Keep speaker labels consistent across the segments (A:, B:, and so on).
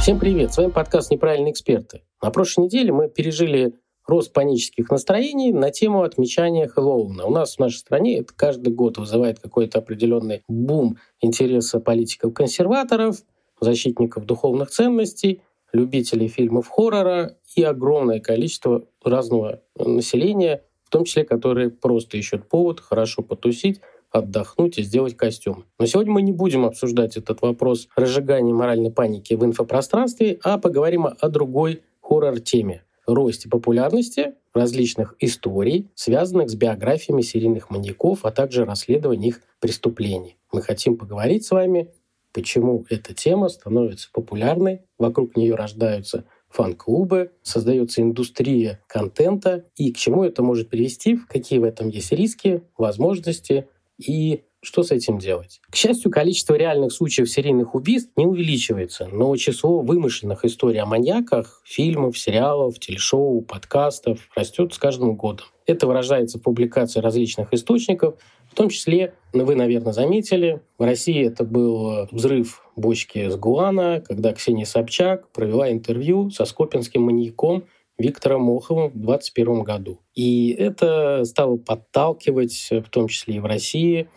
A: Всем привет, с вами подкаст «Неправильные эксперты». На прошлой неделе мы пережили рост панических настроений на тему отмечания Хэллоуина. У нас в нашей стране это каждый год вызывает какой-то определенный бум интереса политиков-консерваторов, защитников духовных ценностей, любителей фильмов хоррора и огромное количество разного населения, в том числе, которые просто ищут повод хорошо потусить, отдохнуть и сделать костюм. Но сегодня мы не будем обсуждать этот вопрос разжигания моральной паники в инфопространстве, а поговорим о другой хоррор-теме — росте популярности различных историй, связанных с биографиями серийных маньяков, а также расследованием их преступлений. Мы хотим поговорить с вами, почему эта тема становится популярной, вокруг нее рождаются фан-клубы, создается индустрия контента и к чему это может привести, какие в этом есть риски, возможности и что с этим делать? К счастью, количество реальных случаев серийных убийств не увеличивается, но число вымышленных историй о маньяках, фильмов, сериалов, телешоу, подкастов растет с каждым годом. Это выражается в публикации различных источников, в том числе, ну, вы, наверное, заметили, в России это был взрыв бочки с Гуана, когда Ксения Собчак провела интервью со скопинским маньяком Виктором Моховым в 2021 году. И это стало подталкивать, в том числе и в России,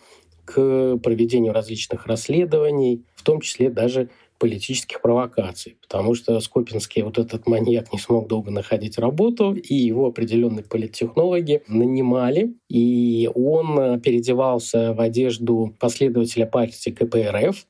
A: к проведению различных расследований, в том числе даже политических провокаций, потому что Скопинский вот этот маньяк не смог долго находить работу, и его определенные политтехнологи нанимали, и он переодевался в одежду последователя партии КПРФ,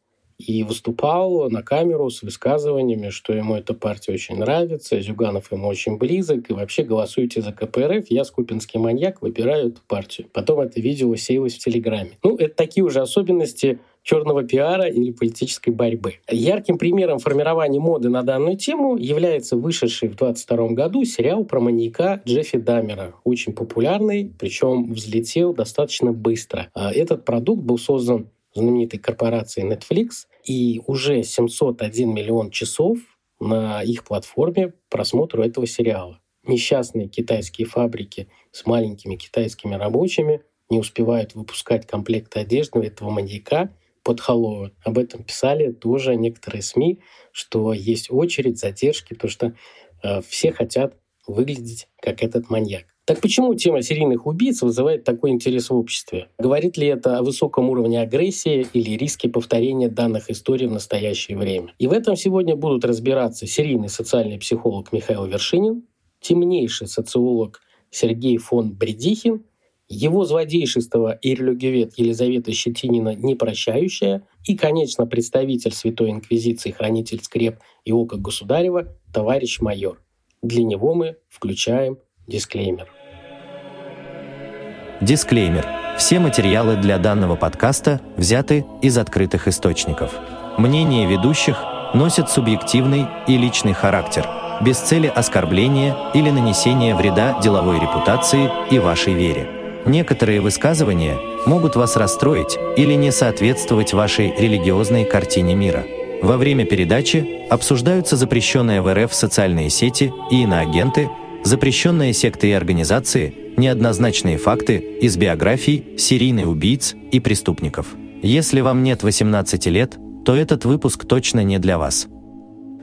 A: и выступал на камеру с высказываниями, что ему эта партия очень нравится, Зюганов ему очень близок, и вообще голосуйте за КПРФ, я скупинский маньяк, выбираю эту партию. Потом это видео сеялось в Телеграме. Ну, это такие уже особенности черного пиара или политической борьбы. Ярким примером формирования моды на данную тему является вышедший в 2022 году сериал про маньяка Джеффи Дамера, очень популярный, причем взлетел достаточно быстро. А этот продукт был создан знаменитой корпорацией Netflix, и уже 701 миллион часов на их платформе просмотру этого сериала. Несчастные китайские фабрики с маленькими китайскими рабочими не успевают выпускать комплекты одежды этого маньяка под Хэллоуин. Об этом писали тоже некоторые СМИ, что есть очередь, задержки, то что э, все хотят выглядеть как этот маньяк. Так почему тема серийных убийц вызывает такой интерес в обществе? Говорит ли это о высоком уровне агрессии или риске повторения данных историй в настоящее время? И в этом сегодня будут разбираться серийный социальный психолог Михаил Вершинин, темнейший социолог Сергей фон Бредихин, его злодейшество и религиовед Елизавета Щетинина непрощающая и, конечно, представитель Святой Инквизиции, хранитель скреп и ока государева, товарищ майор. Для него мы включаем Дисклеймер.
B: Дисклеймер. Все материалы для данного подкаста взяты из открытых источников. Мнения ведущих носят субъективный и личный характер, без цели оскорбления или нанесения вреда деловой репутации и вашей вере. Некоторые высказывания могут вас расстроить или не соответствовать вашей религиозной картине мира. Во время передачи обсуждаются запрещенные в РФ социальные сети и иноагенты – запрещенные секты и организации, неоднозначные факты из биографий серийных убийц и преступников. Если вам нет 18 лет, то этот выпуск точно не для вас.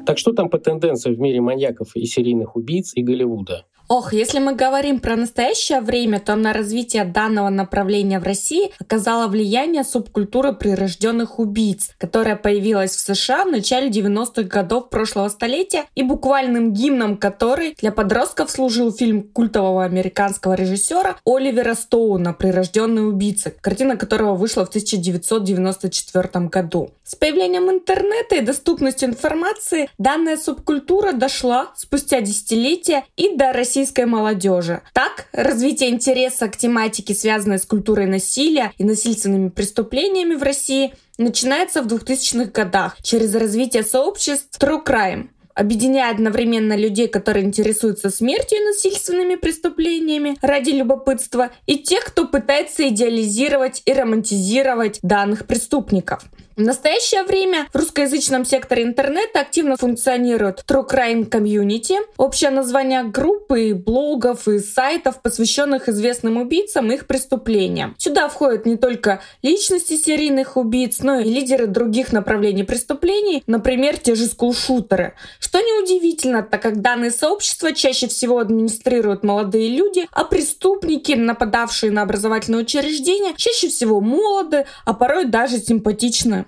A: Так что там по тенденциям в мире маньяков и серийных убийц и Голливуда?
C: Ох, если мы говорим про настоящее время, то на развитие данного направления в России оказала влияние субкультура прирожденных убийц, которая появилась в США в начале 90-х годов прошлого столетия и буквальным гимном которой для подростков служил фильм культового американского режиссера Оливера Стоуна «Прирожденный убийца», картина которого вышла в 1994 году. С появлением интернета и доступностью информации данная субкультура дошла спустя десятилетия и до России российской молодежи. Так, развитие интереса к тематике, связанной с культурой насилия и насильственными преступлениями в России, начинается в 2000-х годах через развитие сообществ True Crime. объединяя одновременно людей, которые интересуются смертью и насильственными преступлениями ради любопытства, и тех, кто пытается идеализировать и романтизировать данных преступников. В настоящее время в русскоязычном секторе интернета активно функционирует True Crime Community, общее название группы, блогов и сайтов, посвященных известным убийцам и их преступлениям. Сюда входят не только личности серийных убийц, но и лидеры других направлений преступлений, например, те же скулшутеры. Что неудивительно, так как данные сообщества чаще всего администрируют молодые люди, а преступники, нападавшие на образовательные учреждения, чаще всего молоды, а порой даже симпатичны.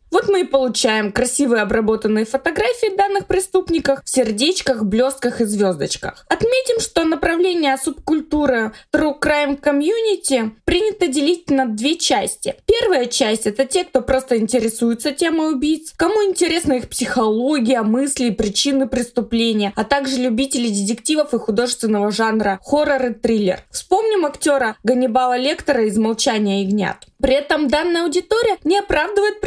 C: Вот мы и получаем красивые обработанные фотографии данных преступников в сердечках, блестках и звездочках. Отметим, что направление субкультуры True Crime Community принято делить на две части. Первая часть — это те, кто просто интересуется темой убийц, кому интересна их психология, мысли и причины преступления, а также любители детективов и художественного жанра хоррор и триллер. Вспомним актера Ганнибала Лектора из «Молчания ягнят». При этом данная аудитория не оправдывает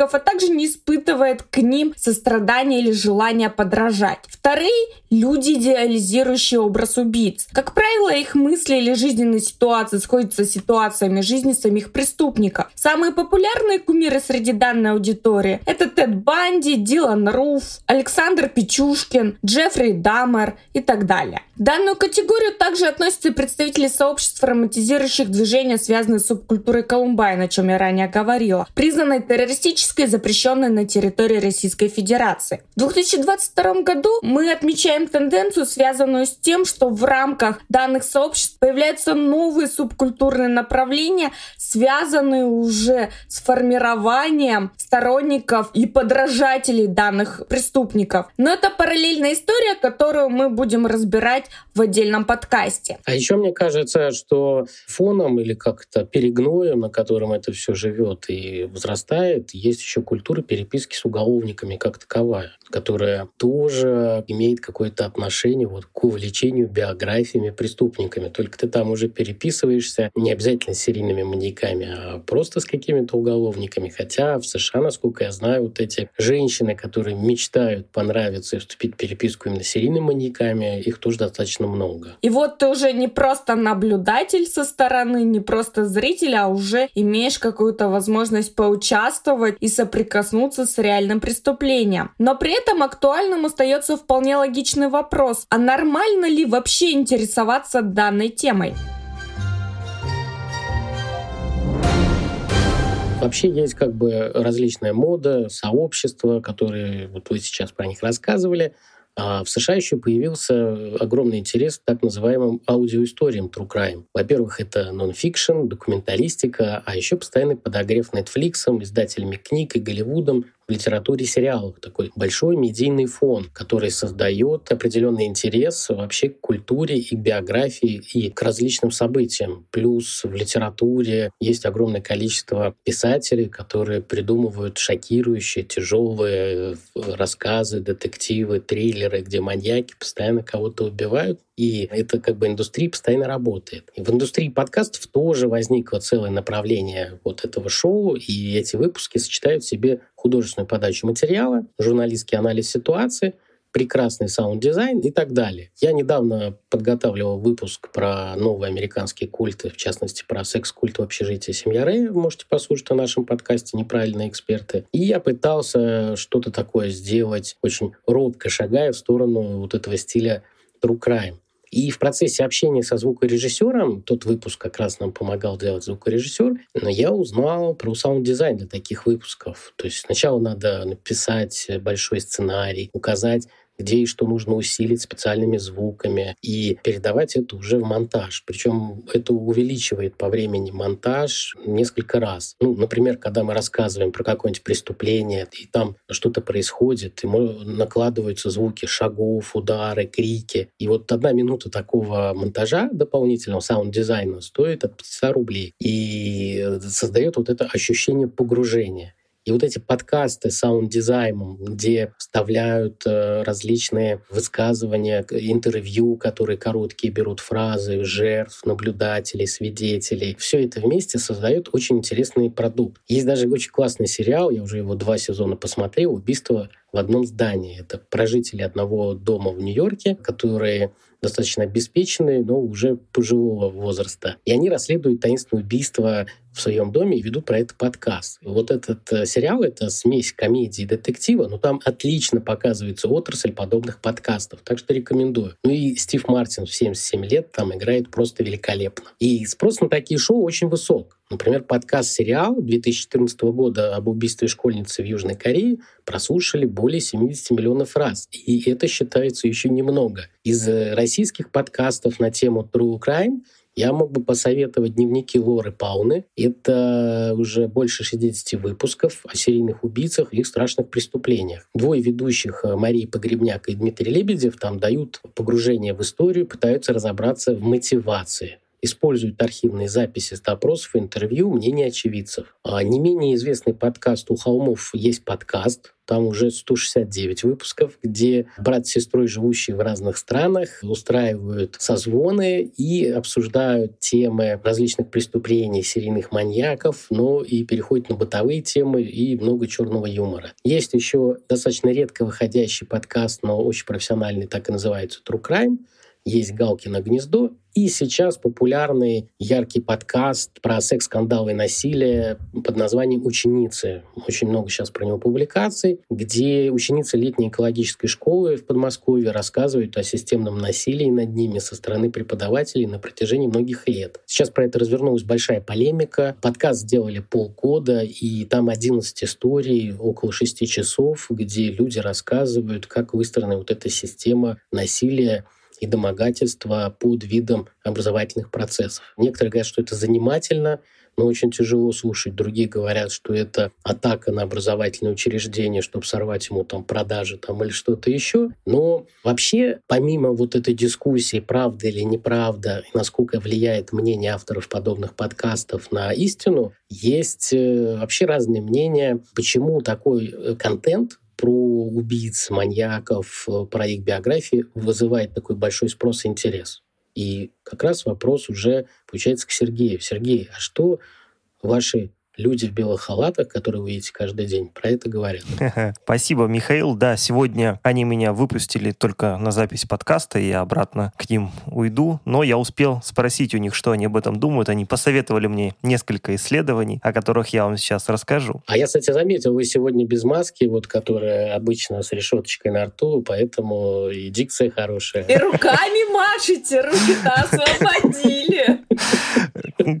C: преступников, а также не испытывает к ним сострадания или желания подражать. Вторые — люди, идеализирующие образ убийц. Как правило, их мысли или жизненные ситуации сходятся с ситуациями жизни самих преступников. Самые популярные кумиры среди данной аудитории — это Тед Банди, Дилан Руф, Александр Печушкин, Джеффри Дамер и так далее. В данную категорию также относятся и представители сообществ, романтизирующих движения, связанные с субкультурой Колумбайн, о чем я ранее говорила, признанной террористической и запрещенной на территории Российской Федерации. В 2022 году мы отмечаем тенденцию, связанную с тем, что в рамках данных сообществ появляются новые субкультурные направления, связанные уже с формированием сторонников и подражателей данных преступников. Но это параллельная история, которую мы будем разбирать в отдельном подкасте.
A: А еще мне кажется, что фоном или как-то перегноем, на котором это все живет и возрастает, есть еще культура переписки с уголовниками как таковая, которая тоже имеет какое-то отношение вот к увлечению биографиями преступниками. Только ты там уже переписываешься не обязательно с серийными маньяками, а просто с какими-то уголовниками. Хотя в США, насколько я знаю, вот эти женщины, которые мечтают понравиться и вступить в переписку именно с серийными маньяками, их тоже достаточно много.
C: И вот ты уже не просто наблюдатель со стороны, не просто зритель, а уже имеешь какую-то возможность поучаствовать и соприкоснуться с реальным преступлением. Но при этом актуальным остается вполне логичный вопрос, а нормально ли вообще интересоваться данной темой?
A: Вообще есть как бы различная мода, сообщества, которые вот вы сейчас про них рассказывали. А в США еще появился огромный интерес к так называемым аудиоисториям True Crime. Во-первых, это нон-фикшн, документалистика, а еще постоянный подогрев Netflix, издателями книг и Голливудом в литературе сериалах такой большой медийный фон, который создает определенный интерес вообще к культуре и биографии и к различным событиям. Плюс в литературе есть огромное количество писателей, которые придумывают шокирующие, тяжелые э, рассказы, детективы, триллеры, где маньяки постоянно кого-то убивают. И это как бы индустрия постоянно работает. И в индустрии подкастов тоже возникло целое направление вот этого шоу, и эти выпуски сочетают в себе художественную подачу материала, журналистский анализ ситуации, прекрасный саунд-дизайн и так далее. Я недавно подготавливал выпуск про новые американские культы, в частности, про секс-культ в общежитии «Семья Рэй». Можете послушать на нашем подкасте «Неправильные эксперты». И я пытался что-то такое сделать, очень робко шагая в сторону вот этого стиля true crime. И в процессе общения со звукорежиссером, тот выпуск как раз нам помогал делать звукорежиссер, но я узнал про саунд-дизайн для таких выпусков. То есть сначала надо написать большой сценарий, указать где и что нужно усилить специальными звуками и передавать это уже в монтаж. Причем это увеличивает по времени монтаж несколько раз. Ну, например, когда мы рассказываем про какое-нибудь преступление, и там что-то происходит, и накладываются звуки шагов, удары, крики. И вот одна минута такого монтажа дополнительного саунд-дизайна стоит от 500 рублей и создает вот это ощущение погружения. И вот эти подкасты с саунд-дизайном, где вставляют э, различные высказывания, интервью, которые короткие берут фразы жертв, наблюдателей, свидетелей, все это вместе создает очень интересный продукт. Есть даже очень классный сериал, я уже его два сезона посмотрел, «Убийство в одном здании. Это про жителей одного дома в Нью-Йорке, которые достаточно обеспеченные, но уже пожилого возраста. И они расследуют таинственное убийство в своем доме и ведут про это подкаст. Вот этот э, сериал — это смесь комедии и детектива, но там отлично показывается отрасль подобных подкастов, так что рекомендую. Ну и Стив Мартин в 77 лет там играет просто великолепно. И спрос на такие шоу очень высок. Например, подкаст-сериал 2014 года об убийстве школьницы в Южной Корее прослушали более 70 миллионов раз. И это считается еще немного. Из э, российских подкастов на тему True Crime я мог бы посоветовать дневники Лоры Пауны. Это уже больше 60 выпусков о серийных убийцах и их страшных преступлениях. Двое ведущих, э, Мария Погребняк и Дмитрий Лебедев, там дают погружение в историю, пытаются разобраться в мотивации используют архивные записи с допросов, интервью, мнения очевидцев. А не менее известный подкаст «У холмов» есть подкаст, там уже 169 выпусков, где брат с сестрой, живущие в разных странах, устраивают созвоны и обсуждают темы различных преступлений, серийных маньяков, но и переходят на бытовые темы и много черного юмора. Есть еще достаточно редко выходящий подкаст, но очень профессиональный, так и называется «True Crime», есть «Галкино гнездо», и сейчас популярный яркий подкаст про секс-скандалы и насилие под названием «Ученицы». Очень много сейчас про него публикаций, где ученицы летней экологической школы в Подмосковье рассказывают о системном насилии над ними со стороны преподавателей на протяжении многих лет. Сейчас про это развернулась большая полемика. Подкаст сделали полгода, и там 11 историй, около 6 часов, где люди рассказывают, как выстроена вот эта система насилия и домогательства под видом образовательных процессов. Некоторые говорят, что это занимательно, но очень тяжело слушать. Другие говорят, что это атака на образовательное учреждение, чтобы сорвать ему там продажи там, или что-то еще. Но вообще, помимо вот этой дискуссии, правда или неправда, и насколько влияет мнение авторов подобных подкастов на истину, есть э, вообще разные мнения, почему такой э, контент про убийц, маньяков, э, про их биографии вызывает такой большой спрос и интерес. И как раз вопрос уже получается к Сергею. Сергей, а что ваши люди в белых халатах, которые вы видите каждый день, про это говорят.
D: Спасибо, Михаил. Да, сегодня они меня выпустили только на запись подкаста, и я обратно к ним уйду. Но я успел спросить у них, что они об этом думают. Они посоветовали мне несколько исследований, о которых я вам сейчас расскажу.
A: А я, кстати, заметил, вы сегодня без маски, вот, которая обычно с решеточкой на рту, поэтому и дикция хорошая.
C: И руками машете, руки-то освободили.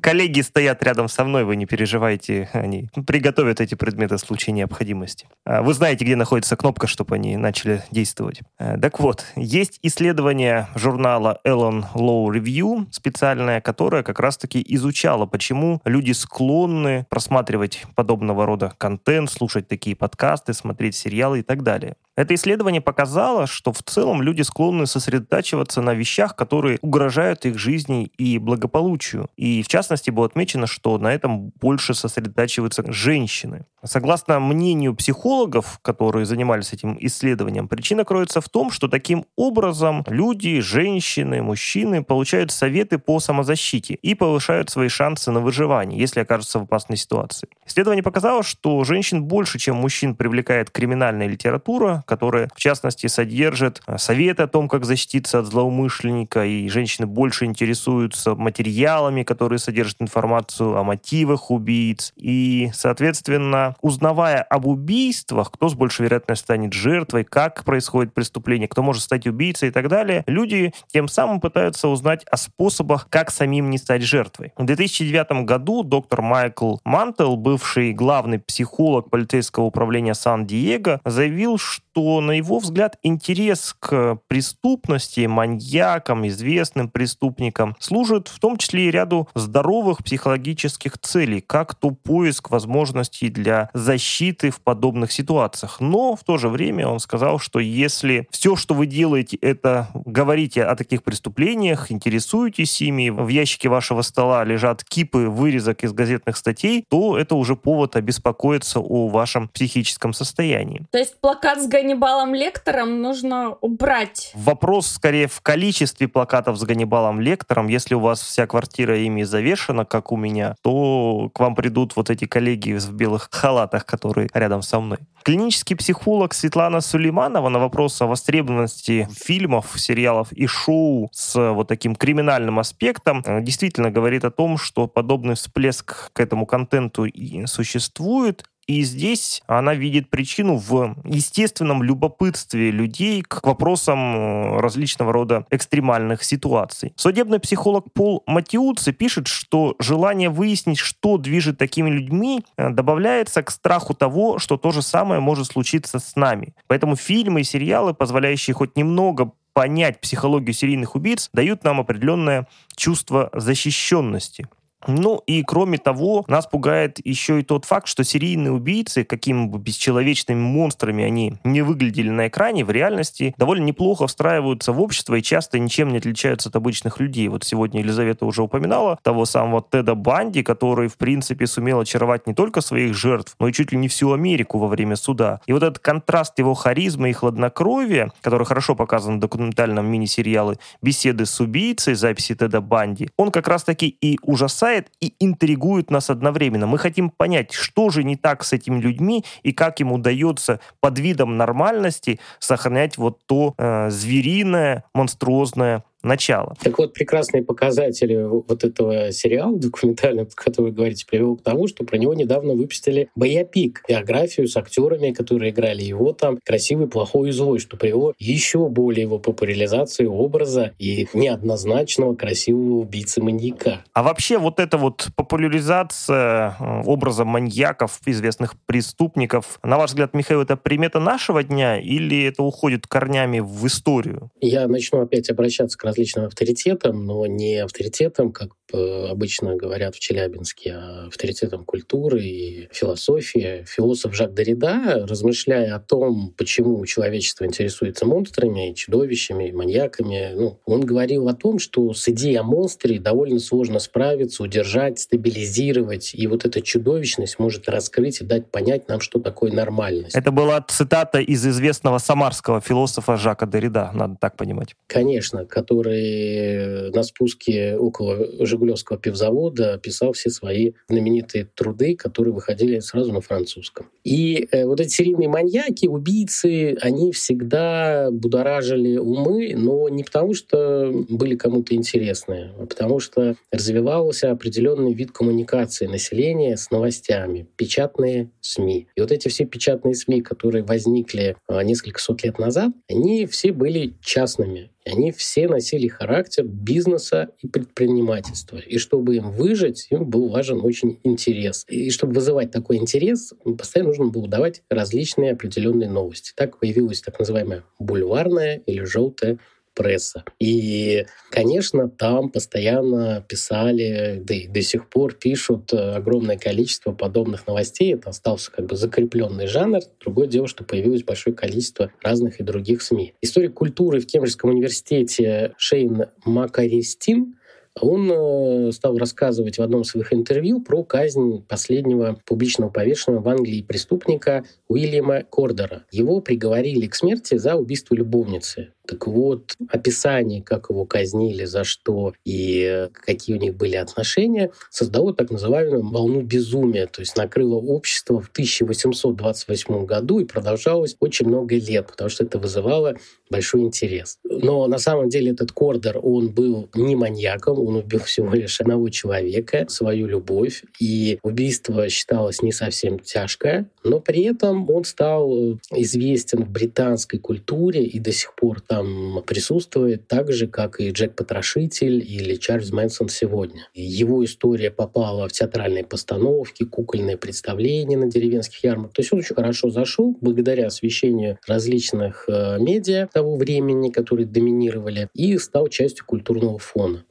D: Коллеги стоят рядом со мной, вы не переживайте, они приготовят эти предметы в случае необходимости. А, вы знаете, где находится кнопка, чтобы они начали действовать. А, так вот, есть исследование журнала Ellen Law Review, специальное, которое как раз-таки изучало, почему люди склонны просматривать подобного рода контент, слушать такие подкасты, смотреть сериалы и так далее. Это исследование показало, что в целом люди склонны сосредотачиваться на вещах, которые угрожают их жизни и благополучию. И в частности было отмечено, что на этом больше сосредотачиваются женщины. Согласно мнению психологов, которые занимались этим исследованием, причина кроется в том, что таким образом люди, женщины, мужчины получают советы по самозащите и повышают свои шансы на выживание, если окажутся в опасной ситуации. Исследование показало, что женщин больше, чем мужчин привлекает криминальная литература, которая, в частности, содержит э, советы о том, как защититься от злоумышленника, и женщины больше интересуются материалами, которые содержат информацию о мотивах убийц. И, соответственно, узнавая об убийствах, кто с большей вероятностью станет жертвой, как происходит преступление, кто может стать убийцей и так далее, люди тем самым пытаются узнать о способах, как самим не стать жертвой. В 2009 году доктор Майкл Мантел, бывший главный психолог полицейского управления Сан-Диего, заявил, что что, на его взгляд, интерес к преступности, маньякам, известным преступникам служит в том числе и ряду здоровых психологических целей, как то поиск возможностей для защиты в подобных ситуациях. Но в то же время он сказал, что если все, что вы делаете, это говорите о таких преступлениях, интересуетесь ими, в ящике вашего стола лежат кипы вырезок из газетных статей, то это уже повод обеспокоиться о вашем психическом состоянии.
C: То есть плакат с Ганнибалом Лектором нужно убрать.
D: Вопрос скорее в количестве плакатов с Ганнибалом Лектором. Если у вас вся квартира ими завешена, как у меня, то к вам придут вот эти коллеги в белых халатах, которые рядом со мной. Клинический психолог Светлана Сулейманова на вопрос о востребованности фильмов, сериалов и шоу с вот таким криминальным аспектом э, действительно говорит о том, что подобный всплеск к этому контенту и существует, и здесь она видит причину в естественном любопытстве людей к вопросам э, различного рода экстремальных ситуаций. Судебный психолог Пол Матиуци пишет, что желание выяснить, что движет такими людьми, э, добавляется к страху того, что то же самое может случиться с нами. Поэтому фильмы и сериалы, позволяющие хоть немного понять психологию серийных убийц, дают нам определенное чувство защищенности. Ну и кроме того, нас пугает еще и тот факт, что серийные убийцы, какими бы бесчеловечными монстрами они не выглядели на экране, в реальности довольно неплохо встраиваются в общество и часто ничем не отличаются от обычных людей. Вот сегодня Елизавета уже упоминала того самого Теда Банди, который, в принципе, сумел очаровать не только своих жертв, но и чуть ли не всю Америку во время суда. И вот этот контраст его харизмы и хладнокровия, который хорошо показан в документальном мини-сериале «Беседы с убийцей», записи Теда Банди, он как раз-таки и ужасает возбуждает и интригует нас одновременно. Мы хотим понять, что же не так с этими людьми и как им удается под видом нормальности сохранять вот то э, звериное, монструозное начала.
A: Так вот, прекрасные показатели вот этого сериала документального, про который вы говорите, привел к тому, что про него недавно выпустили боепик, биографию с актерами, которые играли его там, красивый, плохой и злой, что привело еще более его популяризации образа и неоднозначного красивого убийцы-маньяка.
D: А вообще вот эта вот популяризация э, образа маньяков, известных преступников, на ваш взгляд, Михаил, это примета нашего дня или это уходит корнями в историю?
A: Я начну опять обращаться к различным авторитетам, но не авторитетам, как обычно говорят в Челябинске, а авторитетом культуры и философии. Философ Жак Дорида, размышляя о том, почему человечество интересуется монстрами, чудовищами, маньяками, ну, он говорил о том, что с идеей о монстре довольно сложно справиться, удержать, стабилизировать, и вот эта чудовищность может раскрыть и дать понять нам, что такое нормальность.
D: Это была цитата из известного самарского философа Жака Дорида, надо так понимать.
A: Конечно, который который на спуске около Жигулевского пивзавода писал все свои знаменитые труды, которые выходили сразу на французском. И э, вот эти серийные маньяки, убийцы, они всегда будоражили умы, но не потому, что были кому-то интересны, а потому что развивался определенный вид коммуникации населения с новостями, печатные СМИ. И вот эти все печатные СМИ, которые возникли а, несколько сот лет назад, они все были частными. Они все носили характер бизнеса и предпринимательства. И чтобы им выжить, им был важен очень интерес. И чтобы вызывать такой интерес, постоянно нужно было давать различные определенные новости. Так появилась так называемая бульварная или желтая пресса. И, конечно, там постоянно писали, да и до сих пор пишут э, огромное количество подобных новостей. Это остался как бы закрепленный жанр. Другое дело, что появилось большое количество разных и других СМИ. Историк культуры в Кембриджском университете Шейн Макаристин он э, стал рассказывать в одном из своих интервью про казнь последнего публичного повешенного в Англии преступника Уильяма Кордера. Его приговорили к смерти за убийство любовницы. Так вот, описание, как его казнили, за что и какие у них были отношения, создало так называемую волну безумия, то есть накрыло общество в 1828 году и продолжалось очень много лет, потому что это вызывало большой интерес. Но на самом деле этот Кордер, он был не маньяком, он убил всего лишь одного человека, свою любовь, и убийство считалось не совсем тяжкое, но при этом он стал известен в британской культуре и до сих пор там там присутствует так же, как и Джек Потрошитель или Чарльз Мэнсон сегодня. Его история попала в театральные постановки, кукольные представления на деревенских ярмарках. То есть он очень хорошо зашел благодаря освещению различных э, медиа того времени, которые доминировали, и стал частью культурного фона.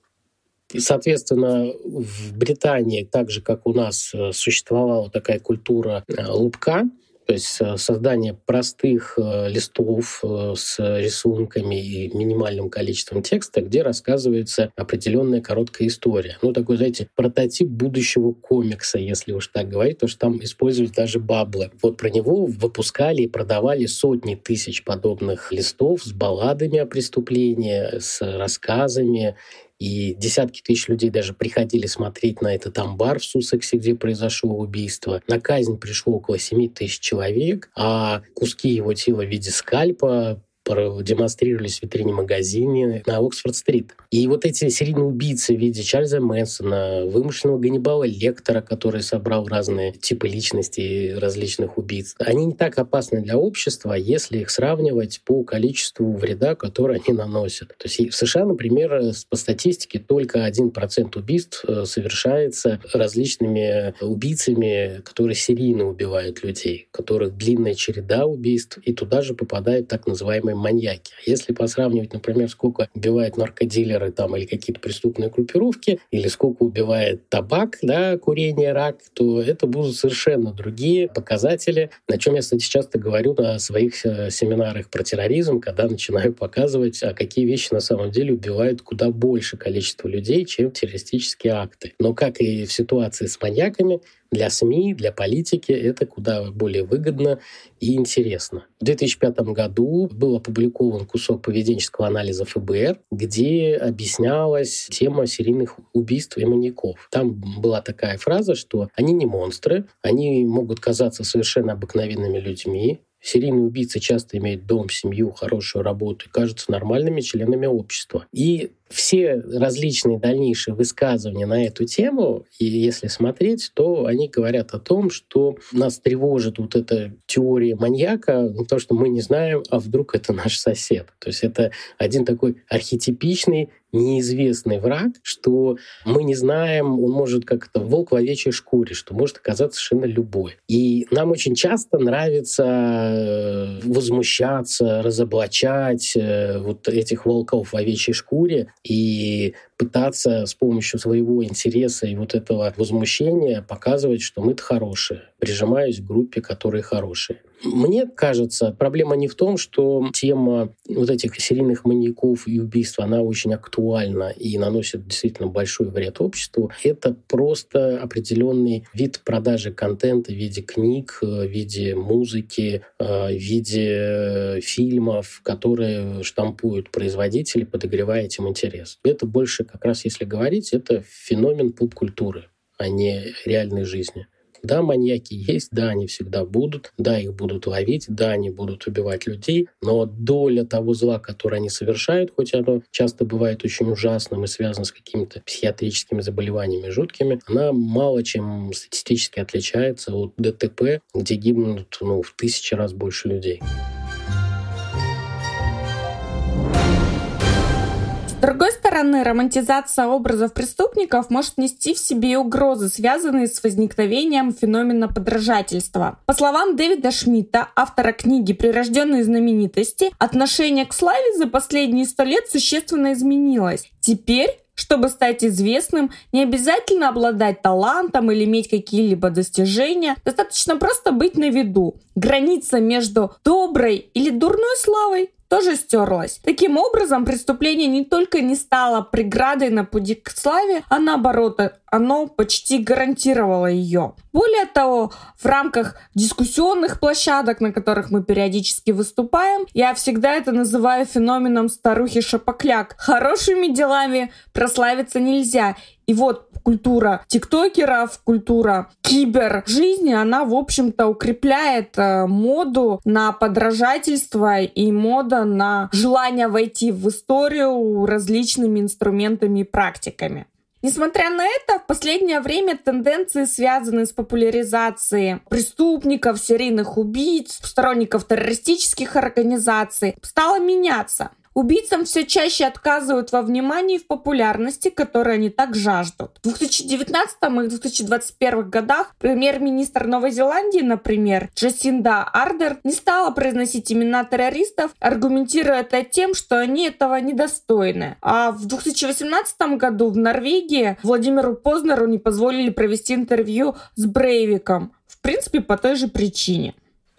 A: И, соответственно, в Британии, так же, как у нас, э, существовала такая культура э, лупка, то есть э, создание простых листов с рисунками и минимальным количеством текста, где рассказывается определенная короткая история. Ну, такой, знаете, прототип будущего комикса, если уж так говорить, потому что там используют даже баблы. Вот про него выпускали и продавали сотни тысяч подобных листов с балладами о преступлении, с рассказами и десятки тысяч людей даже приходили смотреть на этот амбар в Суссексе, где произошло убийство. На казнь пришло около 7 тысяч человек, а куски его тела в виде скальпа демонстрировались в витрине магазине на Оксфорд-стрит. И вот эти серийные убийцы в виде Чарльза Мэнсона, вымышленного Ганнибала Лектора, который собрал разные типы личностей различных убийц, они не так опасны для общества, если их сравнивать по количеству вреда, который они наносят. То есть в США, например, по статистике только 1% убийств э, совершается различными убийцами, которые серийно убивают людей, которых длинная череда убийств, и туда же попадают так называемые маньяки. А если посравнивать, например, сколько убивают наркодилеры там или какие-то преступные группировки, или сколько убивает табак, да, курение, рак, то это будут совершенно другие показатели, на чем я, кстати, часто говорю на своих э, семинарах про терроризм, когда начинаю показывать, а какие вещи на самом деле убивают куда больше количество людей, чем террористические акты. Но как и в ситуации с маньяками, для СМИ, для политики это куда более выгодно и интересно. В 2005 году был опубликован кусок поведенческого анализа ФБР, где объяснялась тема серийных убийств и маньяков. Там была такая фраза, что они не монстры, они могут казаться совершенно обыкновенными людьми, Серийные убийцы часто имеют дом, семью, хорошую работу и кажутся нормальными членами общества. И все различные дальнейшие высказывания на эту тему, и если смотреть, то они говорят о том, что нас тревожит вот эта теория маньяка, ну, то, что мы не знаем, а вдруг это наш сосед. То есть это один такой архетипичный неизвестный враг, что мы не знаем, он может как-то волк в овечьей шкуре, что может оказаться совершенно любой. И нам очень часто нравится э, возмущаться, разоблачать э, вот этих волков в овечьей шкуре, и пытаться с помощью своего интереса и вот этого возмущения показывать, что мы-то хорошие, прижимаюсь к группе, которые хорошие. Мне кажется, проблема не в том, что тема вот этих серийных маньяков и убийств, она очень актуальна и наносит действительно большой вред обществу. Это просто определенный вид продажи контента в виде книг, в виде музыки, в виде фильмов, которые штампуют производители, подогревая этим интерес. Это больше как раз если говорить, это феномен поп-культуры, а не реальной жизни. Да, маньяки есть, да, они всегда будут, да, их будут ловить, да, они будут убивать людей, но доля того зла, которое они совершают, хоть оно часто бывает очень ужасным и связано с какими-то психиатрическими заболеваниями жуткими, она мало чем статистически отличается от ДТП, где гибнут ну, в тысячи раз больше людей.
C: С другой стороны, романтизация образов преступников может нести в себе и угрозы, связанные с возникновением феномена подражательства. По словам Дэвида Шмидта, автора книги «Прирожденные знаменитости», отношение к славе за последние сто лет существенно изменилось. Теперь чтобы стать известным, не обязательно обладать талантом или иметь какие-либо достижения. Достаточно просто быть на виду. Граница между доброй или дурной славой тоже стерлась. Таким образом, преступление не только не стало преградой на пути к славе, а наоборот, оно почти гарантировало ее. Более того, в рамках дискуссионных площадок, на которых мы периодически выступаем, я всегда это называю феноменом старухи Шапокляк. Хорошими делами прославиться нельзя. И вот культура тиктокеров, культура кибер жизни, она, в общем-то, укрепляет э, моду на подражательство и мода на желание войти в историю различными инструментами и практиками. Несмотря на это, в последнее время тенденции, связанные с популяризацией преступников, серийных убийц, сторонников террористических организаций, стало меняться. Убийцам все чаще отказывают во внимании и в популярности, которой они так жаждут. В 2019 и 2021 годах премьер-министр Новой Зеландии, например, Джасинда Ардер, не стала произносить имена террористов, аргументируя это тем, что они этого недостойны. А в 2018 году в Норвегии Владимиру Познеру не позволили провести интервью с Брейвиком. В принципе, по той же причине.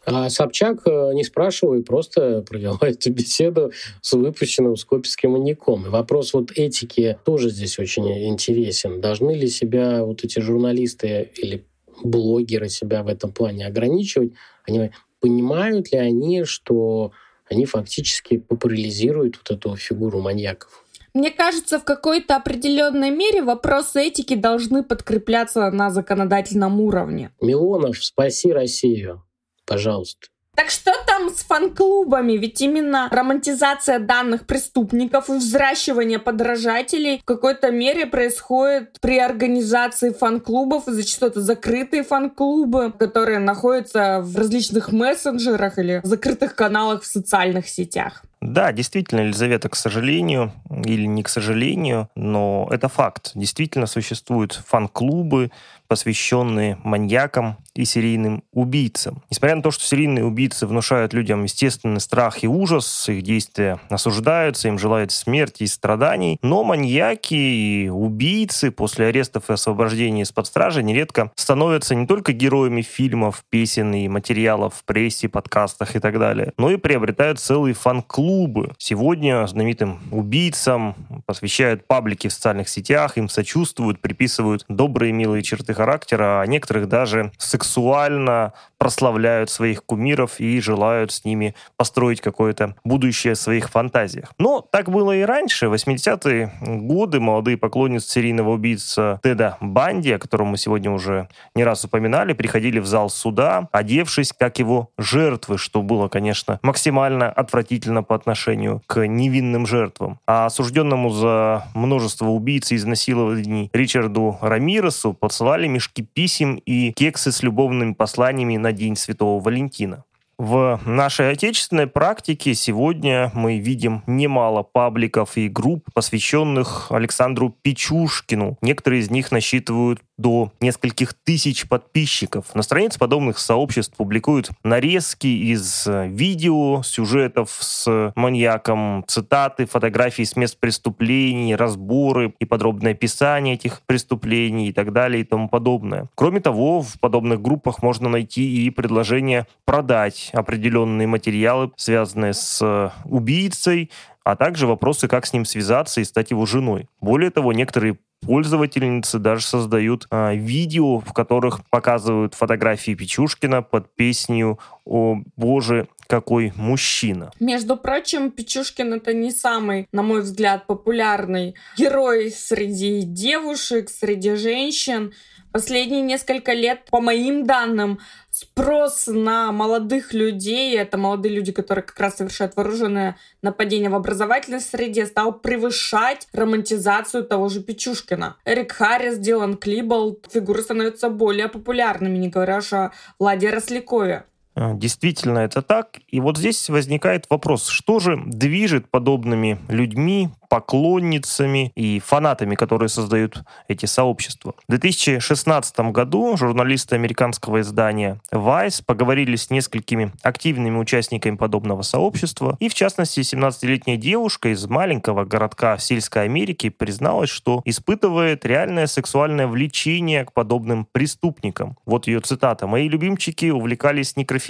A: А Собчак, э, не спрашивая, просто провела эту беседу с выпущенным скописким маньяком. И вопрос вот этики тоже здесь очень интересен. Должны ли себя вот эти журналисты или блогеры себя в этом плане ограничивать? Они понимают ли они, что они фактически популяризируют вот эту фигуру маньяков?
C: Мне кажется, в какой-то определенной мере вопросы этики должны подкрепляться на законодательном уровне.
A: Милонов, спаси Россию, пожалуйста.
C: Так что там с фан-клубами? Ведь именно романтизация данных преступников и взращивание подражателей в какой-то мере происходит при организации фан-клубов, и зачастую это закрытые фан-клубы, которые находятся в различных мессенджерах или закрытых каналах в социальных сетях.
D: Да, действительно, Елизавета, к сожалению, или не к сожалению, но это факт. Действительно существуют фан-клубы, посвященные маньякам и серийным убийцам. Несмотря на то, что серийные убийцы внушают людям естественный страх и ужас, их действия осуждаются, им желают смерти и страданий, но маньяки и убийцы после арестов и освобождения из-под стражи нередко становятся не только героями фильмов, песен и материалов в прессе, подкастах и так далее, но и приобретают целые фан-клубы. Сегодня знаменитым убийцам посвящают паблики в социальных сетях, им сочувствуют, приписывают добрые милые черты характера, а некоторых даже сексуально прославляют своих кумиров и желают с ними построить какое-то будущее в своих фантазиях. Но так было и раньше. В 80-е годы молодые поклонницы серийного убийца Теда Банди, о котором мы сегодня уже не раз упоминали, приходили в зал суда, одевшись как его жертвы, что было, конечно, максимально отвратительно по отношению к невинным жертвам. А осужденному за множество убийц и изнасилований Ричарду Рамиресу посылали мешки писем и кексы с любовными посланиями на День Святого Валентина. В нашей отечественной практике сегодня мы видим немало пабликов и групп, посвященных Александру Печушкину. Некоторые из них насчитывают до нескольких тысяч подписчиков. На странице подобных сообществ публикуют нарезки из видео, сюжетов с маньяком, цитаты, фотографии с мест преступлений, разборы и подробное описание этих преступлений и так далее и тому подобное. Кроме того, в подобных группах можно найти и предложение продать определенные материалы, связанные с убийцей, а также вопросы, как с ним связаться и стать его женой. Более того, некоторые пользовательницы даже создают а, видео, в которых показывают фотографии Печушкина под песню «О боже, какой мужчина».
C: Между прочим, Печушкин это не самый, на мой взгляд, популярный герой среди девушек, среди женщин. Последние несколько лет, по моим данным, спрос на молодых людей, это молодые люди, которые как раз совершают вооруженное нападение в образовательной среде, стал превышать романтизацию того же Печушкина. Эрик Харрис, Дилан Клибол, фигуры становятся более популярными, не говоря уж о Владе Рослякове.
D: А, действительно, это так. И вот здесь возникает вопрос, что же движет подобными людьми, поклонницами и фанатами, которые создают эти сообщества. В 2016 году журналисты американского издания Vice поговорили с несколькими активными участниками подобного сообщества, и в частности 17-летняя девушка из маленького городка в сельской Америке призналась, что испытывает реальное сексуальное влечение к подобным преступникам. Вот ее цитата. «Мои любимчики увлекались некрофилией.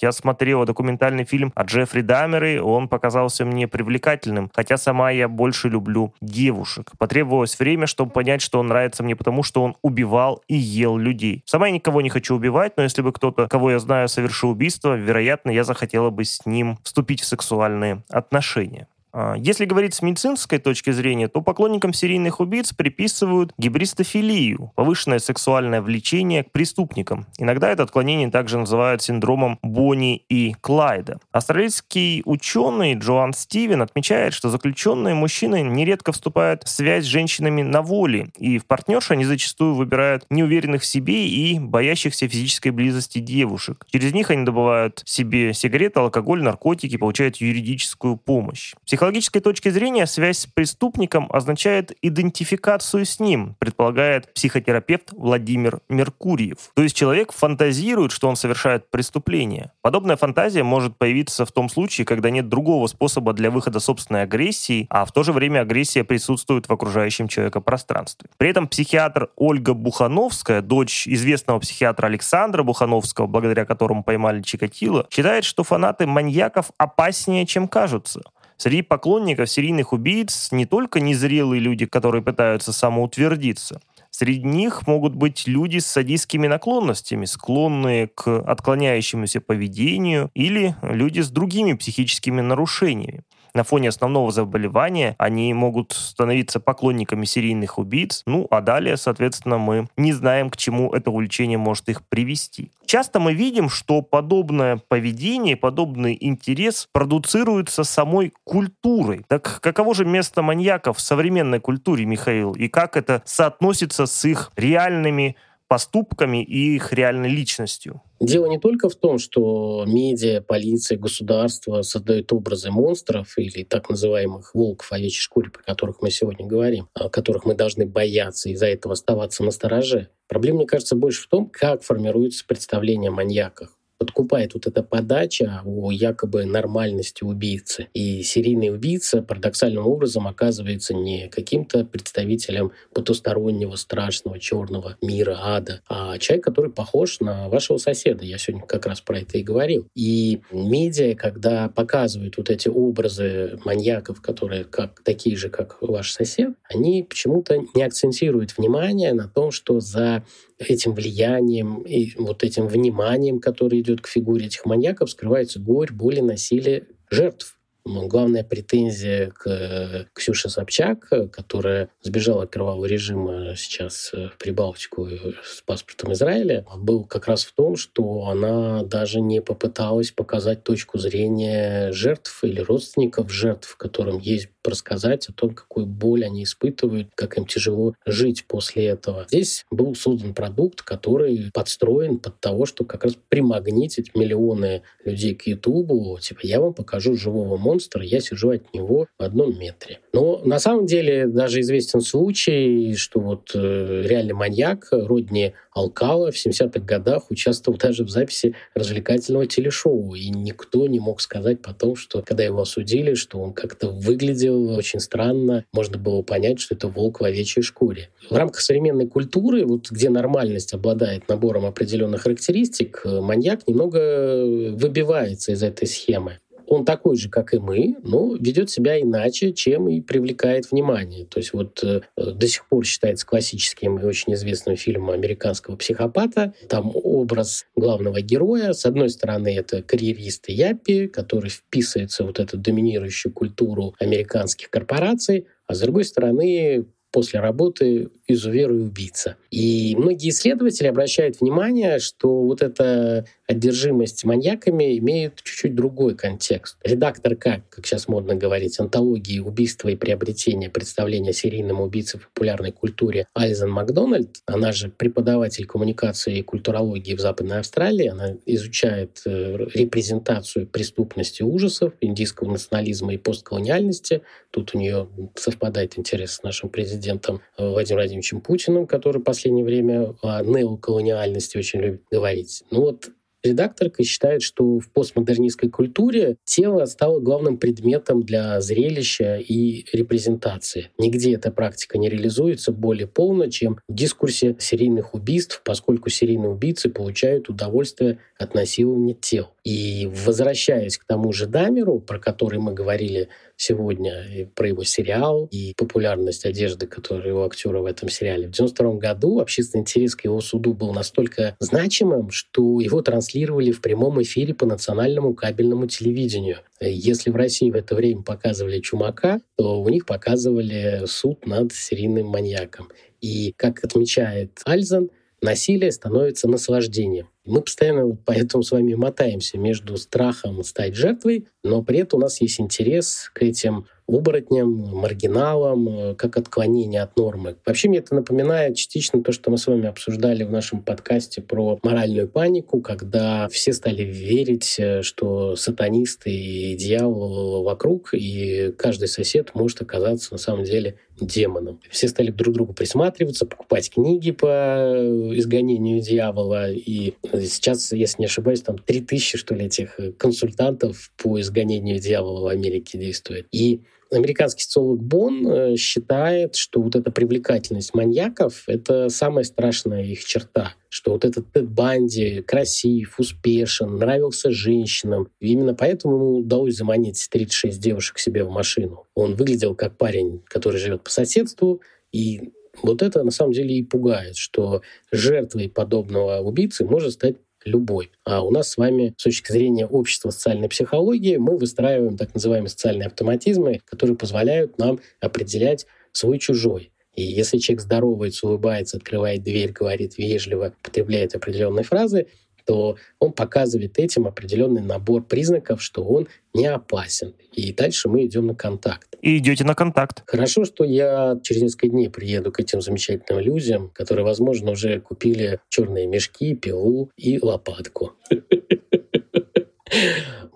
D: Я смотрела документальный фильм о Джеффри Дамере, он показался мне привлекательным, хотя сама я больше люблю девушек. Потребовалось время, чтобы понять, что он нравится мне потому, что он убивал и ел людей. Сама я никого не хочу убивать, но если бы кто-то, кого я знаю, совершил убийство, вероятно, я захотела бы с ним вступить в сексуальные отношения. А, если говорить с медицинской точки зрения, то поклонникам серийных убийц приписывают гибристофилию, повышенное сексуальное влечение к преступникам. Иногда это отклонение также называют синдромом Бонни и Клайда. Австралийский ученый Джоан Стивен отмечает, что заключенные мужчины нередко вступают в связь с женщинами на воле, и в партнерши они зачастую выбирают неуверенных в себе и боящихся физической близости девушек. Через них они добывают себе сигареты, алкоголь, наркотики, получают юридическую помощь. Психологической точки зрения связь с преступником означает идентификацию с ним, предполагает психотерапевт Владимир Меркурьев. То есть человек фантазирует, что он совершает преступление. Подобная фантазия может появиться в том случае, когда нет другого способа для выхода собственной агрессии, а в то же время агрессия присутствует в окружающем человека пространстве. При этом психиатр Ольга Бухановская, дочь известного психиатра Александра Бухановского, благодаря которому поймали Чикатило, считает, что фанаты маньяков опаснее, чем кажутся. Среди поклонников серийных убийц не только незрелые люди, которые пытаются самоутвердиться. Среди них могут быть люди с садистскими наклонностями, склонные к отклоняющемуся поведению, или люди с другими психическими нарушениями на фоне основного заболевания они могут становиться поклонниками серийных убийц, ну а далее, соответственно, мы не знаем, к чему это увлечение может их привести. Часто мы видим, что подобное поведение, подобный интерес продуцируется самой культурой. Так каково же место маньяков в современной культуре, Михаил, и как это соотносится с их реальными поступками и их реальной личностью?
A: Дело не только в том, что медиа, полиция, государство создают образы монстров или так называемых волков овечьей шкуре, про которых мы сегодня говорим, о которых мы должны бояться и из-за этого оставаться на стороже. Проблема, мне кажется, больше в том, как формируется представление о маньяках подкупает вот эта подача о якобы нормальности убийцы. И серийный убийца парадоксальным образом оказывается не каким-то представителем потустороннего, страшного, черного мира, ада, а человек, который похож на вашего соседа. Я сегодня как раз про это и говорил. И медиа, когда показывают вот эти образы маньяков, которые как, такие же, как ваш сосед, они почему-то не акцентируют внимание на том, что за этим влиянием и вот этим вниманием, которое идет к фигуре этих маньяков, скрывается горь, боль и насилие жертв. Главная претензия к э, Ксюше Собчак, которая сбежала от кровавого режима сейчас в Прибалтику с паспортом Израиля, был как раз в том, что она даже не попыталась показать точку зрения жертв или родственников жертв, которым есть рассказать о том, какую боль они испытывают, как им тяжело жить после этого. Здесь был создан продукт, который подстроен под того, что как раз примагнитить миллионы людей к Ютубу. Типа, я вам покажу живого монстра, я сижу от него в одном метре. Но на самом деле даже известен случай, что вот э, реальный маньяк Родни Алкала в 70-х годах участвовал даже в записи развлекательного телешоу. И никто не мог сказать потом, что когда его осудили, что он как-то выглядел очень странно. Можно было понять, что это волк в овечьей шкуре. В рамках современной культуры, вот где нормальность обладает набором определенных характеристик, маньяк немного выбивается из этой схемы он такой же, как и мы, но ведет себя иначе, чем и привлекает внимание. То есть вот э, до сих пор считается классическим и очень известным фильмом американского психопата. Там образ главного героя. С одной стороны, это карьерист Япи, который вписывается в вот эту доминирующую культуру американских корпораций, а с другой стороны, после работы изувер и убийца. И многие исследователи обращают внимание, что вот эта одержимость маньяками имеет чуть-чуть другой контекст. Редакторка, как сейчас модно говорить, антологии убийства и приобретения представления о серийном убийце в популярной культуре Альзен Макдональд, она же преподаватель коммуникации и культурологии в Западной Австралии, она изучает э, репрезентацию преступности ужасов, индийского национализма и постколониальности. Тут у нее совпадает интерес с нашим президентом Владимиром Владимировичем Путиным, который в последнее время о неоколониальности очень любит говорить. Ну вот Редакторка считает, что в постмодернистской культуре тело стало главным предметом для зрелища и репрезентации. Нигде эта практика не реализуется более полно, чем в дискурсе серийных убийств, поскольку серийные убийцы получают удовольствие от насилования тел. И возвращаясь к тому же Дамеру, про который мы говорили сегодня, и про его сериал и популярность одежды, которую у актера в этом сериале. В 1992 году общественный интерес к его суду был настолько значимым, что его транслировали в прямом эфире по национальному кабельному телевидению. Если в России в это время показывали «Чумака», то у них показывали суд над серийным маньяком. И, как отмечает Альзен, насилие становится наслаждением. Мы постоянно поэтому с вами мотаемся между страхом стать жертвой, но при этом у нас есть интерес к этим оборотням, маргиналам, э, как отклонение от нормы. Вообще мне это напоминает частично то, что мы с вами обсуждали в нашем подкасте про моральную панику, когда все стали верить, э, что сатанисты и дьявол вокруг, и каждый сосед может оказаться на самом деле демоном. Все стали друг к другу присматриваться, покупать книги по изгонению дьявола. И сейчас, если не ошибаюсь, там 3000, что ли, этих консультантов по изгонению дьявола в Америке действует. И Американский социолог Бон э, считает, что вот эта привлекательность маньяков — это самая страшная их черта, что вот этот Тед Банди красив, успешен, нравился женщинам. И именно поэтому ему удалось заманить 36 девушек себе в машину. Он выглядел как парень, который живет по соседству, и вот это на самом деле и пугает, что жертвой подобного убийцы может стать любой. А у нас с вами с точки зрения общества социальной психологии мы выстраиваем так называемые социальные автоматизмы, которые позволяют нам определять свой-чужой. И если человек здоровается, улыбается, открывает дверь, говорит вежливо, потребляет определенные фразы, то он показывает этим определенный набор признаков, что он не опасен. И дальше мы идем на контакт.
D: И идете на контакт.
A: Хорошо, что я через несколько дней приеду к этим замечательным людям, которые, возможно, уже купили черные мешки, пилу и лопатку.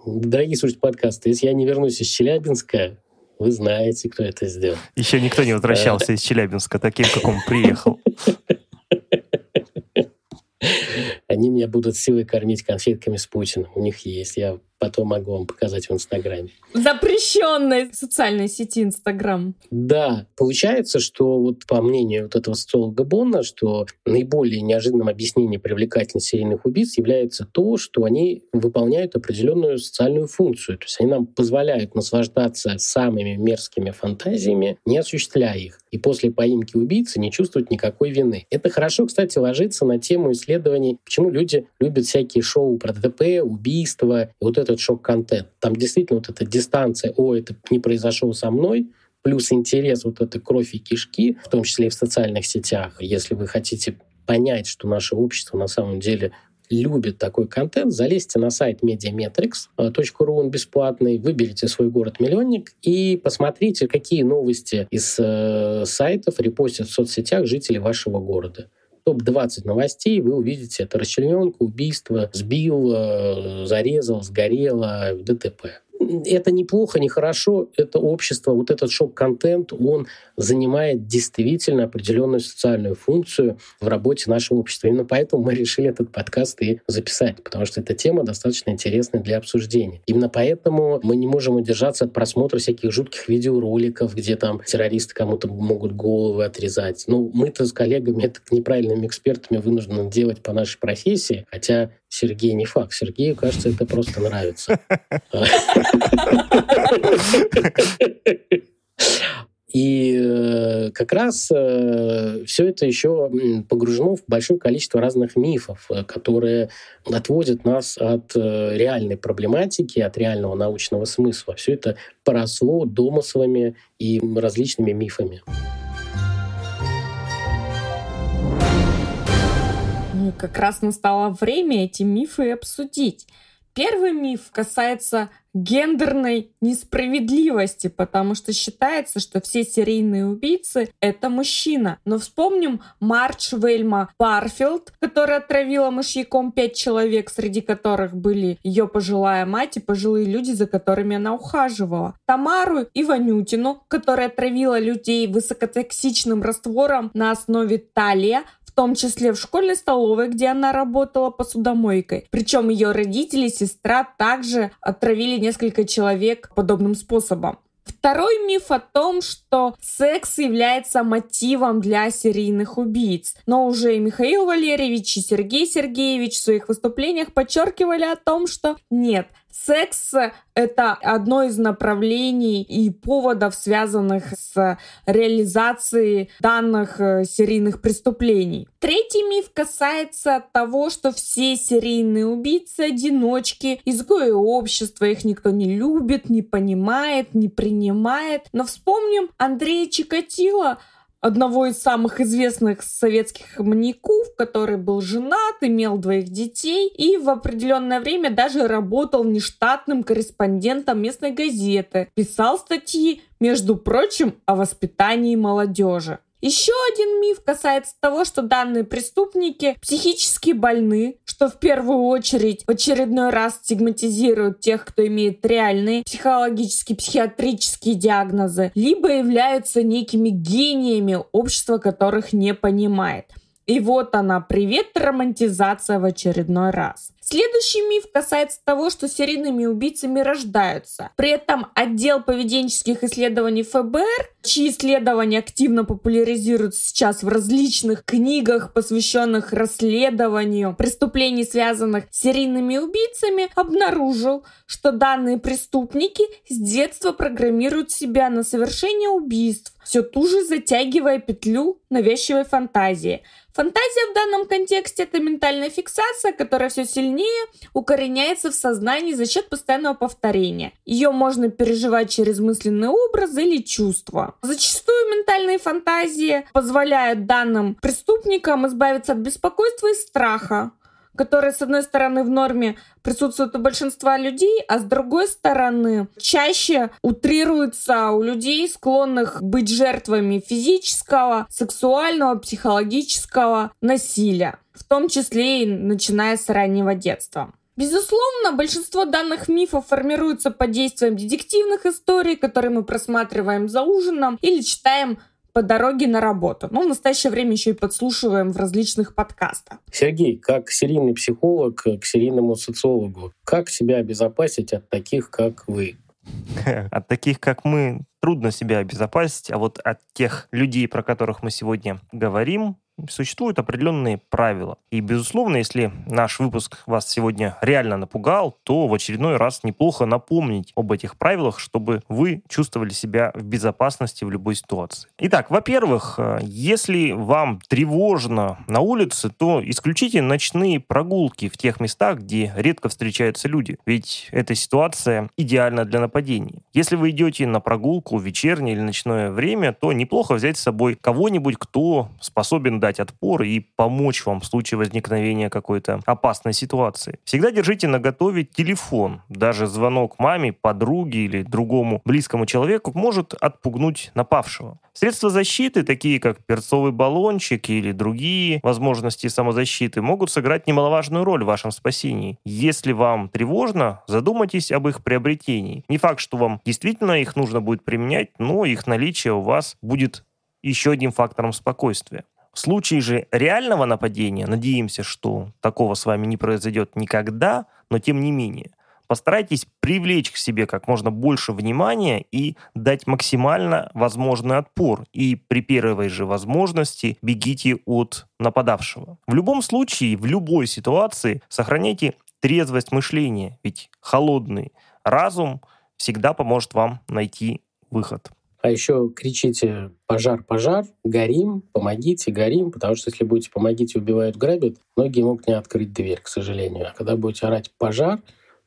A: Дорогие слушатели подкаста, если я не вернусь из Челябинска, вы знаете, кто это сделал.
D: Еще никто не возвращался из Челябинска таким, как он приехал.
A: Они меня будут силой кормить конфетками с Путиным. У них есть. Я потом могу вам показать в Инстаграме.
C: Запрещенной социальной сети Инстаграм.
A: Да, получается, что вот по мнению вот этого социолога Бонна, что наиболее неожиданным объяснением привлекательности серийных убийц является то, что они выполняют определенную социальную функцию. То есть они нам позволяют наслаждаться самыми мерзкими фантазиями, не осуществляя их. И после поимки убийцы не чувствовать никакой вины. Это хорошо, кстати, ложится на тему исследований, почему люди любят всякие шоу про ДТП, убийства, вот это этот шок-контент. Там действительно вот эта дистанция, о, это не произошло со мной, плюс интерес, вот этой кровь и кишки, в том числе и в социальных сетях. Если вы хотите понять, что наше общество на самом деле любит такой контент, залезьте на сайт mediametrics.ru, он бесплатный, выберите свой город-миллионник и посмотрите, какие новости из э, сайтов репостят в соцсетях жители вашего города топ-20 новостей, вы увидите это расчлененка, убийство, сбил, э, зарезал, сгорело, ДТП это неплохо, не хорошо, это общество, вот этот шок-контент, он занимает действительно определенную социальную функцию в работе нашего общества. Именно поэтому мы решили этот подкаст и записать, потому что эта тема достаточно интересная для обсуждения. Именно поэтому мы не можем удержаться от просмотра всяких жутких видеороликов, где там террористы кому-то могут головы отрезать. Ну, мы-то с коллегами, это неправильными экспертами вынуждены делать по нашей профессии, хотя Сергей не факт. Сергею, кажется, это просто нравится. И э, как раз э, все это еще погружено в большое количество разных мифов, э, которые отводят нас от реальной проблематики, от реального научного смысла. Все это поросло домыслами и различными мифами.
C: Как раз настало время эти мифы обсудить. Первый миф касается гендерной несправедливости, потому что считается, что все серийные убийцы — это мужчина. Но вспомним Марч Вельма Парфилд, которая отравила мышьяком пять человек, среди которых были ее пожилая мать и пожилые люди, за которыми она ухаживала. Тамару Иванютину, которая отравила людей высокотоксичным раствором на основе талия, том числе в школьной столовой, где она работала посудомойкой. Причем ее родители и сестра также отравили несколько человек подобным способом. Второй миф о том, что секс является мотивом для серийных убийц. Но уже и Михаил Валерьевич, и Сергей Сергеевич в своих выступлениях подчеркивали о том, что нет, Секс — это одно из направлений и поводов, связанных с реализацией данных э, серийных преступлений. Третий миф касается того, что все серийные убийцы — одиночки, изгои общества, их никто не любит, не понимает, не принимает. Но вспомним Андрея Чикатило, одного из самых известных советских маньяков, который был женат, имел двоих детей и в определенное время даже работал нештатным корреспондентом местной газеты. Писал статьи, между прочим, о воспитании молодежи. Еще один миф касается того, что данные преступники психически больны, что в первую очередь в очередной раз стигматизируют тех, кто имеет реальные психологические, психиатрические диагнозы, либо являются некими гениями, общество которых не понимает. И вот она, привет, романтизация в очередной раз. Следующий миф касается того, что серийными убийцами рождаются. При этом отдел поведенческих исследований ФБР, чьи исследования активно популяризируются сейчас в различных книгах, посвященных расследованию преступлений, связанных с серийными убийцами, обнаружил, что данные преступники с детства программируют себя на совершение убийств, все туже затягивая петлю навязчивой фантазии. Фантазия в данном контексте – это ментальная фиксация, которая все сильнее укореняется в сознании за счет постоянного повторения. Ее можно переживать через мысленные образы или чувства. Зачастую ментальные фантазии позволяют данным преступникам избавиться от беспокойства и страха, которые, с одной стороны, в норме присутствуют у большинства людей, а с другой стороны, чаще утрируются у людей, склонных быть жертвами физического, сексуального, психологического насилия, в том числе и начиная с раннего детства. Безусловно, большинство данных мифов формируются под действием детективных историй, которые мы просматриваем за ужином или читаем по дороге на работу. Ну, в настоящее время еще и подслушиваем в различных подкастах.
A: Сергей, как серийный психолог к серийному социологу, как себя обезопасить от таких, как вы?
D: От таких, как мы, трудно себя обезопасить, а вот от тех людей, про которых мы сегодня говорим, существуют определенные правила. И, безусловно, если наш выпуск вас сегодня реально напугал, то в очередной раз неплохо напомнить об этих правилах, чтобы вы чувствовали себя в безопасности в любой ситуации. Итак, во-первых, э, если вам тревожно на улице, то исключите ночные прогулки в тех местах, где редко встречаются люди. Ведь эта ситуация идеальна для нападений. Если вы идете на прогулку в вечернее или ночное время, то неплохо взять с собой кого-нибудь, кто способен дать дать отпор и помочь вам в случае возникновения какой-то опасной ситуации. Всегда держите на готове телефон. Даже звонок маме, подруге или другому близкому человеку может отпугнуть напавшего. Средства защиты, такие как перцовый баллончик или другие возможности самозащиты, могут сыграть немаловажную роль в вашем спасении. Если вам тревожно, задумайтесь об их приобретении. Не факт, что вам действительно их нужно будет применять, но их наличие у вас будет еще одним фактором спокойствия. В случае же реального нападения, надеемся, что такого с вами не произойдет никогда, но тем не менее, постарайтесь привлечь к себе как можно больше внимания и дать максимально возможный отпор. И при первой же возможности бегите от нападавшего. В любом случае, в любой ситуации сохраняйте трезвость мышления, ведь холодный разум всегда поможет вам найти выход.
A: А еще кричите «пожар, пожар», «горим», «помогите», «горим», потому что если будете «помогите», «убивают», «грабят», многие могут не открыть дверь, к сожалению. А когда будете орать «пожар»,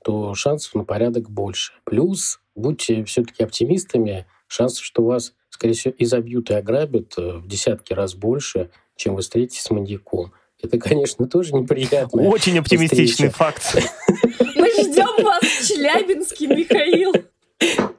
A: то шансов на порядок больше. Плюс будьте все-таки оптимистами, шансов, что вас, скорее всего, изобьют и ограбят э, в десятки раз больше, чем вы встретитесь с маньяком. Это, конечно, тоже неприятно.
D: Очень оптимистичный факт.
C: Мы ждем вас в Челябинске, Михаил.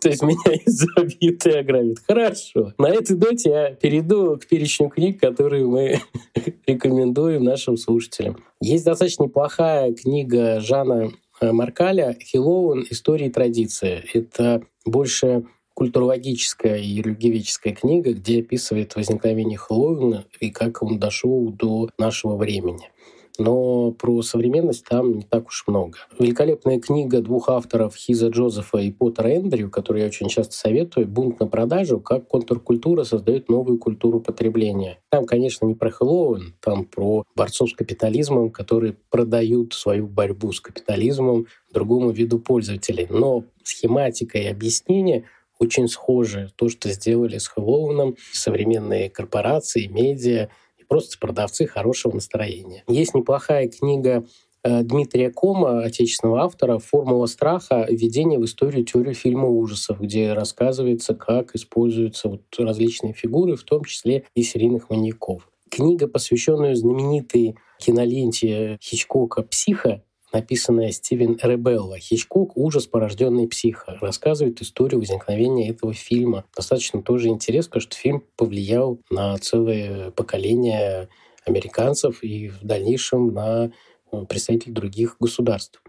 A: То есть меня изобьют и ограбят. Хорошо. На этой ноте я перейду к перечню книг, которые мы рекомендуем нашим слушателям. Есть достаточно неплохая книга Жана э, Маркаля «Хиллоуин. Истории и традиции». Это больше культурологическая и религиоведческая книга, где описывает возникновение Хэллоуина и как он дошел до нашего времени но про современность там не так уж много. Великолепная книга двух авторов Хиза Джозефа и Поттера Эндрю, которую я очень часто советую, «Бунт на продажу. Как контркультура создает новую культуру потребления». Там, конечно, не про Хэллоуин, там про борцов с капитализмом, которые продают свою борьбу с капитализмом другому виду пользователей. Но схематика и объяснение очень схожи. То, что сделали с Хэллоуином современные корпорации, медиа — просто продавцы хорошего настроения. Есть неплохая книга э, Дмитрия Кома, отечественного автора, «Формула страха. Введение в историю теории фильма ужасов», где рассказывается, как используются вот различные фигуры, в том числе и серийных маньяков. Книга, посвященная знаменитой киноленте Хичкока «Психа», написанная Стивен Ребелло. Хичкок «Ужас, порожденный психа». Рассказывает историю возникновения этого фильма. Достаточно тоже интересно, потому что фильм повлиял на целое поколение американцев и в дальнейшем на э, представителей других государств.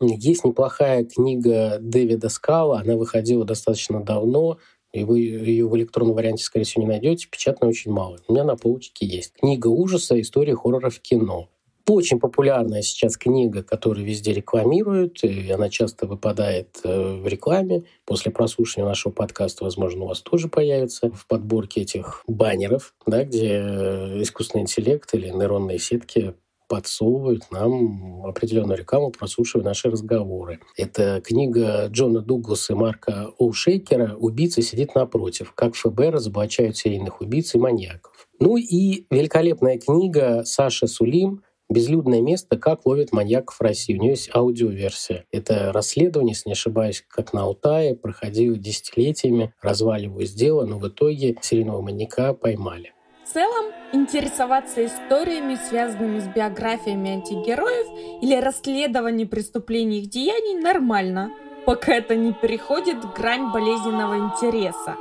A: Есть неплохая книга Дэвида Скала, она выходила достаточно давно, и вы ее в электронном варианте, скорее всего, не найдете, печатной очень мало. У меня на полочке есть. Книга ужаса «История хоррора в кино». Очень популярная сейчас книга, которую везде рекламируют, и она часто выпадает э, в рекламе. После прослушивания нашего подкаста, возможно, у вас тоже появится в подборке этих баннеров, да, где э, искусственный интеллект или нейронные сетки подсовывают нам определенную рекламу, прослушивая наши разговоры. Это книга Джона Дугласа и Марка Оушейкера «Убийца сидит напротив. Как ФБР разоблачают серийных убийц и маньяков». Ну и великолепная книга Саши Сулим Безлюдное место «Как ловят маньяков в России». У нее есть аудиоверсия. Это расследование, если не ошибаюсь, как на Алтае, проходило десятилетиями, разваливалось дело, но в итоге серийного маньяка поймали.
C: В целом, интересоваться историями, связанными с биографиями антигероев или расследованием преступлений их деяний нормально, пока это не переходит в грань болезненного интереса.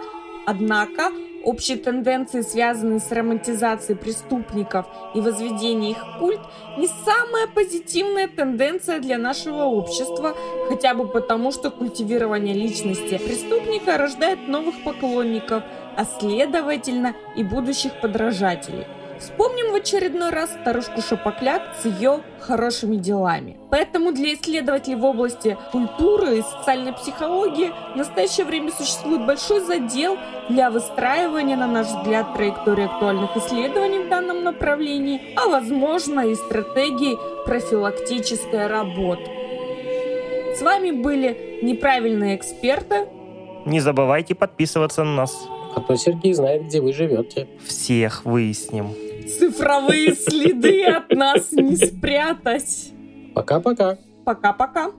C: Однако Общие тенденции, связанные с романтизацией преступников и возведением их в культ, не самая позитивная тенденция для нашего общества, хотя бы потому, что культивирование личности преступника рождает новых поклонников, а следовательно и будущих подражателей. Вспомним в очередной раз старушку Шапокляк с ее хорошими делами. Поэтому для исследователей в области культуры и социальной психологии в настоящее время существует большой задел для выстраивания, на наш взгляд, траектории актуальных исследований в данном направлении, а возможно и стратегии профилактической работы. С вами были неправильные эксперты.
D: Не забывайте подписываться на нас.
A: А то Сергей знает, где вы живете.
D: Всех выясним.
C: Цифровые следы от нас не спрятать.
A: Пока-пока.
C: Пока-пока.